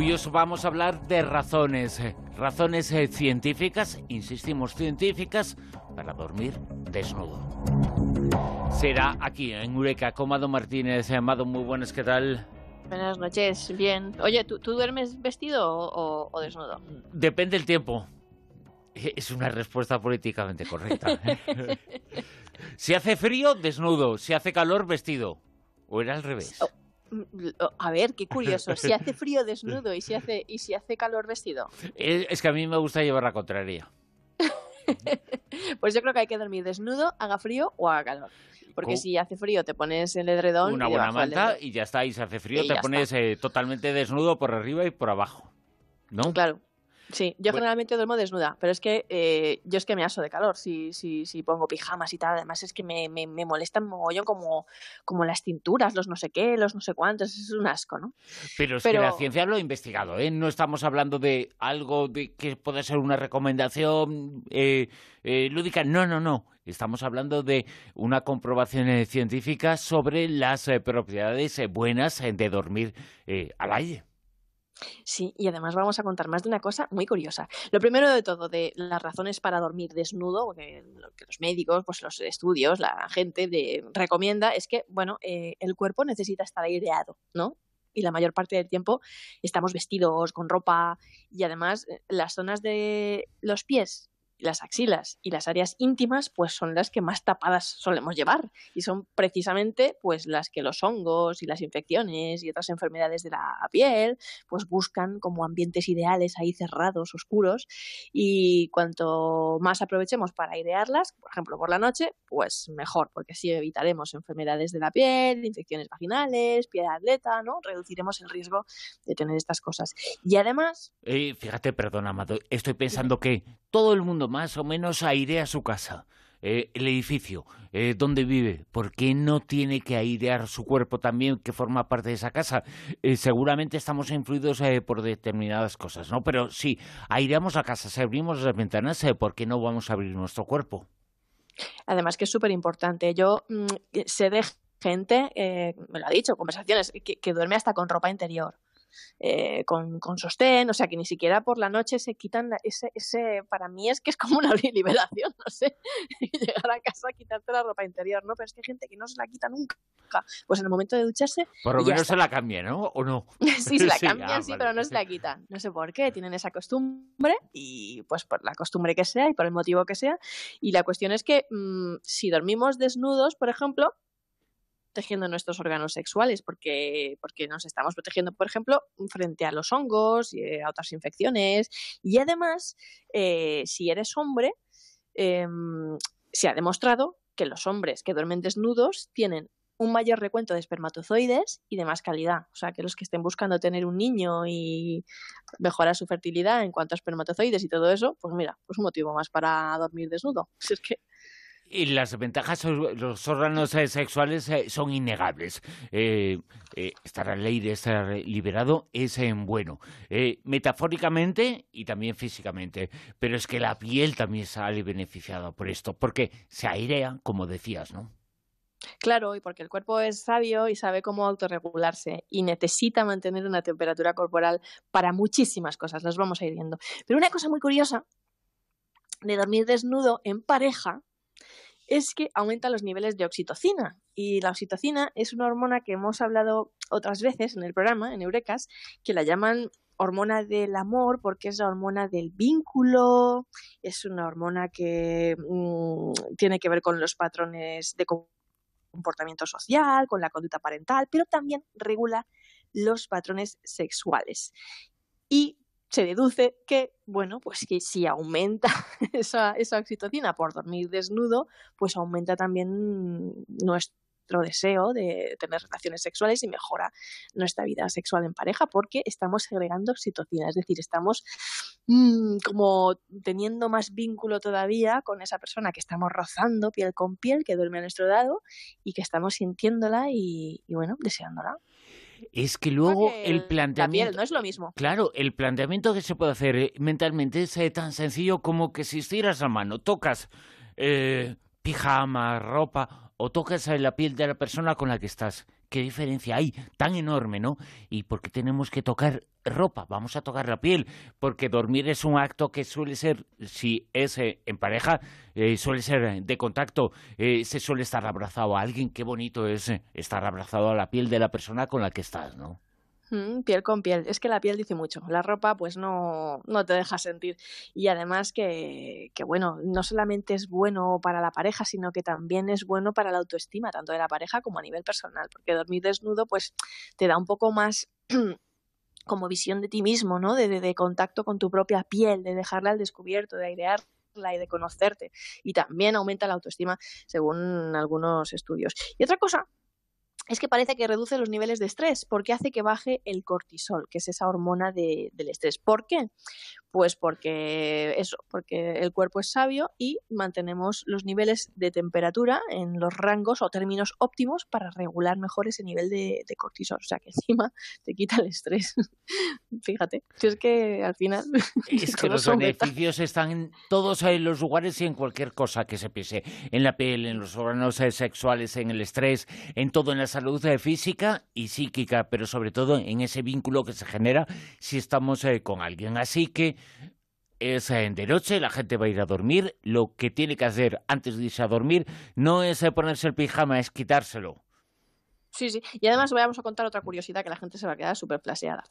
Hoy os vamos a hablar de razones, eh, razones eh, científicas, insistimos científicas, para dormir desnudo. Será aquí en Eureka con Mado Martínez. Amado, muy buenas, ¿qué tal? Buenas noches, bien. Oye, ¿tú, duermes vestido o, desnudo? Depende del tiempo. Es una respuesta políticamente correcta. si hace frío, desnudo. Si hace calor, vestido. ¿O era al revés? Oh, a ver, qué curioso. Si hace frío desnudo y si hace, y si hace calor vestido. Es que a mí me gusta llevar la contraria. pues yo creo que hay que dormir desnudo, haga frío o haga calor. Porque si hace frío te pones el edredón. Una buena manta y ya está. Y si hace frío te pones eh, totalmente desnudo por arriba y por abajo. ¿No? Claro. Sí, yo generalmente duermo desnuda, pero es que eh, yo es que me aso de calor si, si, si pongo pijamas y tal. Además es que me, me, me molestan mogollón como, como las cinturas, los no sé qué, los no sé cuántos. Es un asco, ¿no? Pero es que la ciencia lo ha investigado, ¿eh? No estamos hablando de algo de que puede ser una recomendación eh, eh, lúdica. No, no, no. Estamos hablando de una comprobación científica sobre las propiedades buenas de dormir al aire. Sí, y además vamos a contar más de una cosa muy curiosa. Lo primero de todo, de las razones para dormir desnudo, que, los médicos, pues los estudios, la gente de, recomienda, es que, bueno, eh, el cuerpo necesita estar aireado, ¿no? y la mayor parte del tiempo estamos vestidos con ropa y además eh, las zonas de los pies las axilas y las áreas íntimas pues son las que más tapadas solemos llevar y son precisamente pues las que los hongos y las infecciones y otras enfermedades de la piel pues buscan como ambientes ideales ahí cerrados, oscuros y cuanto más aprovechemos para airearlas, por ejemplo por la noche, pues mejor porque así evitaremos enfermedades de la piel, infecciones vaginales, piel atleta, ¿no? Reduciremos el riesgo de tener estas cosas. Y además... Eh, fíjate, perdona, Amado, estoy pensando que todo el mundo más o menos airea su casa. Eh, el edificio eh, donde vive, ¿por qué no tiene que airear su cuerpo también que forma parte de esa casa? Eh, seguramente estamos influidos por determinadas cosas, ¿no? Pero si aireamos la casa, si abrimos las ventanas, ¿por qué no vamos a abrir nuestro cuerpo? Además que es súper importante. Yo mm, sé de gente, me lo ha dicho, conversaciones, que duerme hasta con ropa interior. Eh, con, con, sostén, o sea que ni siquiera por la noche se quitan ese, ese, para mí es que es como una liberación, no sé, llegar a casa a quitarte la ropa interior, ¿no? Pero es que hay gente que no se la quita nunca, pues en el momento de ducharse... Por lo menos se la cambia, ¿no? ¿O no? sí, se la cambian, ah, sí, pero no se la quitan, no sé por qué, tienen esa costumbre y pues por la costumbre que sea y por el motivo que sea, y la cuestión es que mm, si dormimos desnudos, por ejemplo, protegiendo nuestros órganos sexuales porque, porque nos estamos protegiendo, por ejemplo, frente a los hongos y a otras infecciones. Y además, eh, si eres hombre, em, se ha demostrado que los hombres que duermen desnudos tienen un mayor recuento de espermatozoides y de más calidad. O sea, que los que estén buscando tener un niño y mejorar su fertilidad en cuanto a espermatozoides y todo eso, pues mira, pues un motivo más para dormir desnudo. Si es que y las ventajas los órganos eh, sexuales eh, son innegables. Eh, estar al aire, estar liberado es bueno. metafóricamente y también físicamente. Pero es que la piel también sale beneficiada por esto, porque se airea, como decías, ¿no? Claro, y porque el cuerpo es sabio y sabe cómo autorregularse y necesita mantener una temperatura corporal para muchísimas cosas, las vamos a ir viendo. Pero una cosa muy curiosa de dormir desnudo en pareja es que aumenta los niveles de oxitocina. Y la oxitocina es una hormona que hemos hablado otras veces en el programa, en Eurekas, que la llaman hormona del amor porque es la hormona del vínculo, es una hormona que mm, tiene que ver con los patrones de comportamiento social, con la conducta parental, pero también regula los patrones sexuales. Y se deduce que, bueno, pues que si aumenta esa, esa oxitocina por dormir desnudo, pues aumenta también nuestro deseo de tener relaciones sexuales y mejora nuestra vida sexual en pareja porque estamos segregando oxitocina, es decir, estamos mm, como teniendo más vínculo todavía con esa persona que estamos rozando piel con piel, que duerme a nuestro lado y que estamos sintiéndola y, y bueno, deseándola. Es que luego el planteamiento... no es lo mismo. Claro, el planteamiento que se puede hacer eh, mentalmente es eh, tan sencillo como que si estiras la mano, tocas... Eh, pijama, ropa, o tocas la piel de la persona con la que estás. ¿Qué diferencia hay tan enorme, no? ¿Y por qué tenemos que tocar ropa? Vamos a tocar la piel, porque dormir es un acto que suele ser, si es eh, en pareja, eh, suele ser de contacto, eh, se suele estar abrazado a alguien. Qué bonito es estar abrazado a la piel de la persona con la que estás, ¿no? Piel con piel. Es que la piel dice mucho. La ropa, pues no, no te deja sentir. Y además que, que, bueno, no solamente es bueno para la pareja, sino que también es bueno para la autoestima, tanto de la pareja como a nivel personal. Porque dormir desnudo, pues te da un poco más como visión de ti mismo, ¿no? De, de, de contacto con tu propia piel, de dejarla al descubierto, de airearla y de conocerte. Y también aumenta la autoestima según algunos estudios. Y otra cosa es que parece que reduce los niveles de estrés porque hace que baje el cortisol, que es esa hormona de, del estrés. ¿Por qué? Pues porque eso, porque el cuerpo es sabio y mantenemos los niveles de temperatura en los rangos o términos óptimos para regular mejor ese nivel de, cortisol. O sea que encima te quita el estrés. Fíjate, si es que al final. Es que los beneficios están en todos los lugares y en cualquier cosa que se piense. En la piel, en los órganos eh, sexuales, en el estrés, en todo, en la salud eh, física y psíquica, pero sobre todo en ese vínculo que se genera si estamos eh, con alguien. Así que es de noche, la gente va a ir a dormir. Lo que tiene que hacer antes de irse a dormir no es ponerse el pijama, es quitárselo. Sí, sí. Y además vamos a contar otra curiosidad que la gente se va a quedar súper plaseada.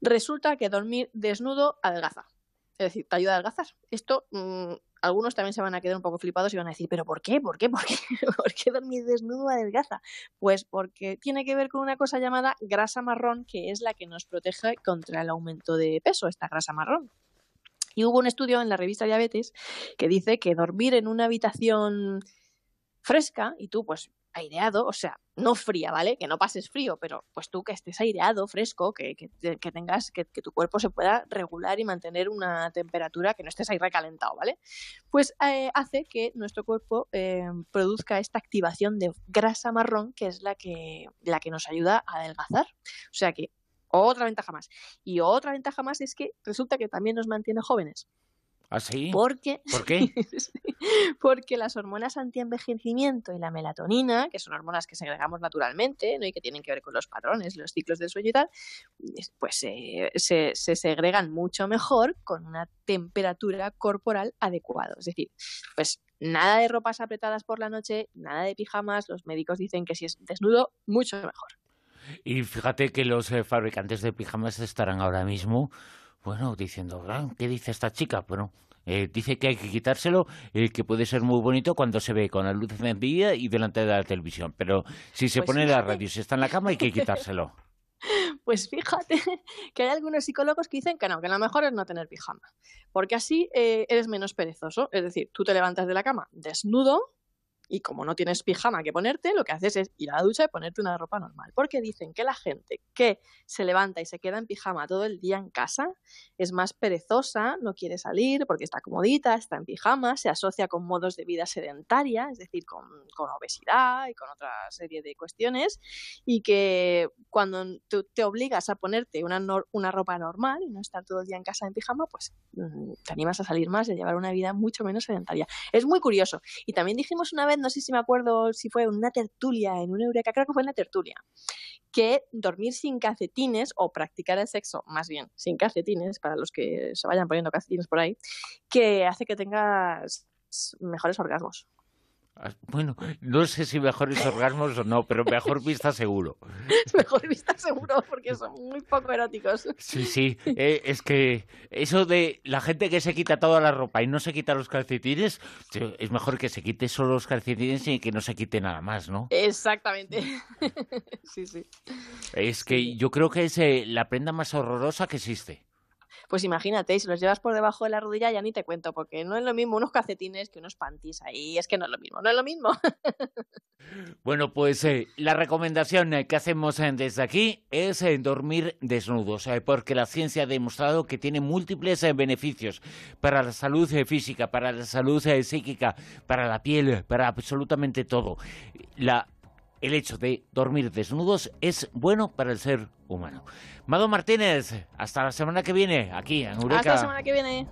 Resulta que dormir desnudo adelgaza. Es decir, te ayuda a adelgazar. Esto, mmm, algunos también se van a quedar un poco flipados y van a decir, ¿pero por qué? ¿Por qué? ¿Por qué? ¿Por qué dormir desnudo adelgaza? Pues porque tiene que ver con una cosa llamada grasa marrón, que es la que nos protege contra el aumento de peso, esta grasa marrón. Y hubo un estudio en la revista Diabetes que dice que dormir en una habitación fresca y tú pues aireado, o sea, no fría, ¿vale? Que no pases frío, pero pues tú que estés aireado, fresco, que, que, tengas, que, que, tu cuerpo se pueda regular y mantener una temperatura, que no estés ahí recalentado, ¿vale? Pues eh, hace que nuestro cuerpo eh, produzca esta activación de grasa marrón, que es la que, la que nos ayuda a adelgazar. O sea que otra ventaja más. Y otra ventaja más es que resulta que también nos mantiene jóvenes. ¿Ah, sí? Porque, ¿Por qué? porque las hormonas antienvejecimiento y la melatonina, que son hormonas que segregamos naturalmente ¿no? y que tienen que ver con los patrones, los ciclos del sueño y tal, pues eh, se, se, segregan mucho mejor con una temperatura corporal adecuada. Es decir, pues nada de ropas apretadas por la noche, nada de pijamas, los médicos dicen que si es desnudo, mucho mejor. Y fíjate que los eh, fabricantes de pijamas estarán ahora mismo, bueno, diciendo, ¿qué dice esta chica? Bueno, eh, dice que hay que quitárselo, eh, que puede ser muy bonito cuando se ve con la luz encendida y delante de la televisión. Pero si se pues pone fíjate. la radio, si está en la cama, hay que quitárselo. Pues fíjate que hay algunos psicólogos que dicen que no, que lo mejor es no tener pijama, porque así eh, eres menos perezoso. Es decir, tú te levantas de la cama desnudo, y como no tienes pijama que ponerte, lo que haces es ir a la ducha y ponerte una ropa normal. Porque dicen que la gente que se levanta y se queda en pijama todo el día en casa es más perezosa, no quiere salir porque está comodita, está en pijama, se asocia con modos de vida sedentaria, es decir, con, con obesidad y con otra serie de cuestiones, y que cuando tú te obligas a ponerte una, una ropa normal y no estar todo el día en casa en pijama, pues mm, te animas a salir más y a llevar una vida mucho menos sedentaria. Es muy curioso. Y también dijimos una vez no sé si me acuerdo si fue una tertulia en una Eureka, creo que fue en la tertulia, que dormir sin calcetines o practicar el sexo, más bien sin calcetines, para los que se vayan poniendo calcetines por ahí, que hace que tengas mejores orgasmos. Ah, bueno, no sé si mejores orgasmos o no, pero mejor vista seguro. mejor vista seguro, porque son muy poco eróticos. Sí, sí, eh, es que eso de la gente que se quita toda la ropa y no se quita los calcetines, es mejor que se quite solo los calcetines y que no se quite nada más, ¿no? Exactamente. sí, sí. Es que yo creo que es eh, la prenda más horrorosa que existe pues imagínate, si los llevas por debajo de la rodilla ya ni te cuento, porque no es lo mismo unos calcetines que unos panties ahí, es que no es lo mismo, no es lo mismo. bueno, pues eh, la recomendación eh, que hacemos eh, desde aquí es dormir desnudos, porque la ciencia ha demostrado que tiene múltiples beneficios para la salud física, para la salud psíquica, para la piel, para absolutamente todo. El hecho de dormir desnudos es bueno para el ser humano. Mado Martínez, hasta la semana que viene, aquí en Eureka. Hasta la semana que viene.